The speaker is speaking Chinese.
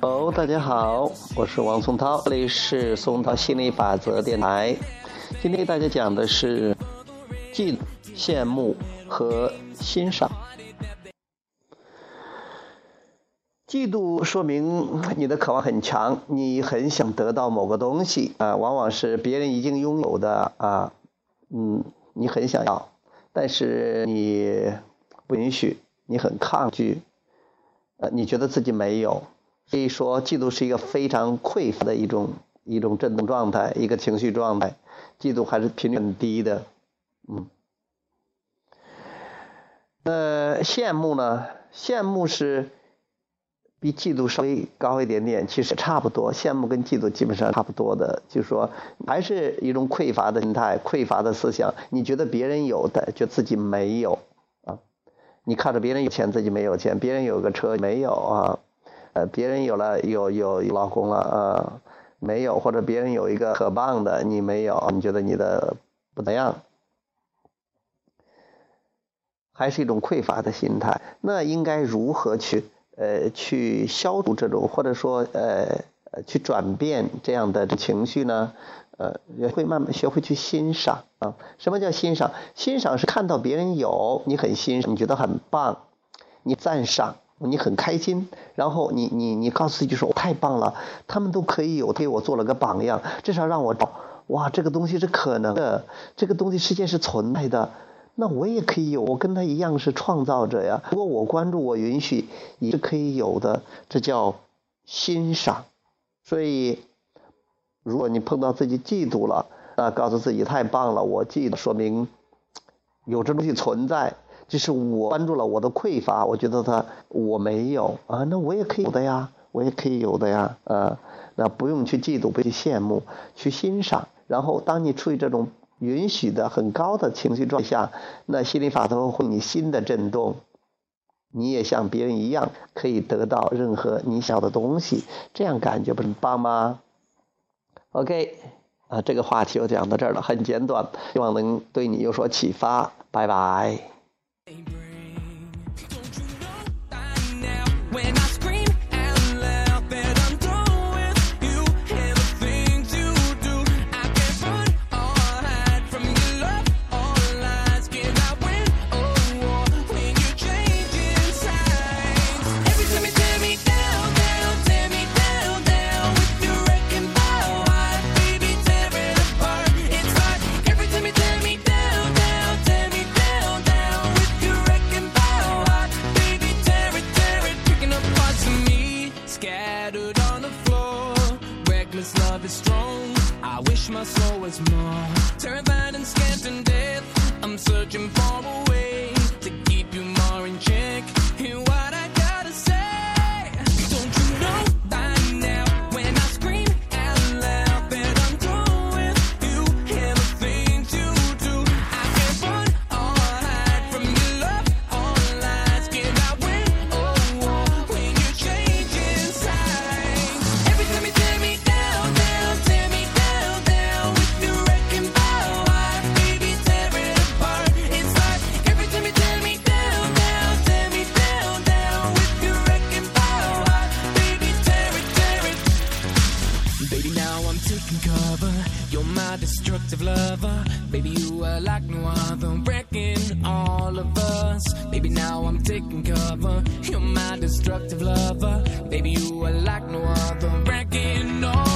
哦，大家好，我是王松涛，这里是松涛心理法则电台。今天给大家讲的是嫉妒、羡慕和欣赏。嫉妒说明你的渴望很强，你很想得到某个东西啊，往往是别人已经拥有的啊，嗯，你很想要，但是你不允许，你很抗拒，呃，你觉得自己没有。可以说，嫉妒是一个非常匮乏的一种一种振动状态，一个情绪状态。嫉妒还是频率很低的，嗯。呃，羡慕呢？羡慕是比嫉妒稍微高一点点，其实差不多。羡慕跟嫉妒基本上差不多的，就是说，还是一种匮乏的心态、匮乏的思想。你觉得别人有的，就自己没有？你看着别人有钱，自己没有钱；别人有个车，没有啊？呃，别人有了有有老公了啊，没有，或者别人有一个可棒的，你没有，你觉得你的不怎样，还是一种匮乏的心态。那应该如何去呃去消除这种，或者说呃去转变这样的情绪呢？呃，也会慢慢学会去欣赏啊。什么叫欣赏？欣赏是看到别人有，你很欣赏，你觉得很棒，你赞赏。你很开心，然后你你你告诉自己说太棒了，他们都可以有，给我做了个榜样，至少让我哇，这个东西是可能的，这个东西世界是存在的，那我也可以有，我跟他一样是创造者呀。如果我关注，我允许，也是可以有的，这叫欣赏。所以，如果你碰到自己嫉妒了，那告诉自己太棒了，我嫉妒，说明有这东西存在。就是我关注了我的匮乏，我觉得他我没有啊，那我也可以有的呀，我也可以有的呀，啊，那不用去嫉妒，不去羡慕，去欣赏。然后，当你处于这种允许的很高的情绪状态下，那心理法则会你新的震动，你也像别人一样可以得到任何你想要的东西，这样感觉不是很棒吗？OK，啊，这个话题就讲到这儿了，很简短，希望能对你有所启发。拜拜。My soul was more terrified and scared to death. I'm searching for a way destructive lover. Baby, you are like no other, wrecking all of us. Baby, now I'm taking cover. You're my destructive lover. Baby, you are like no other, wrecking all.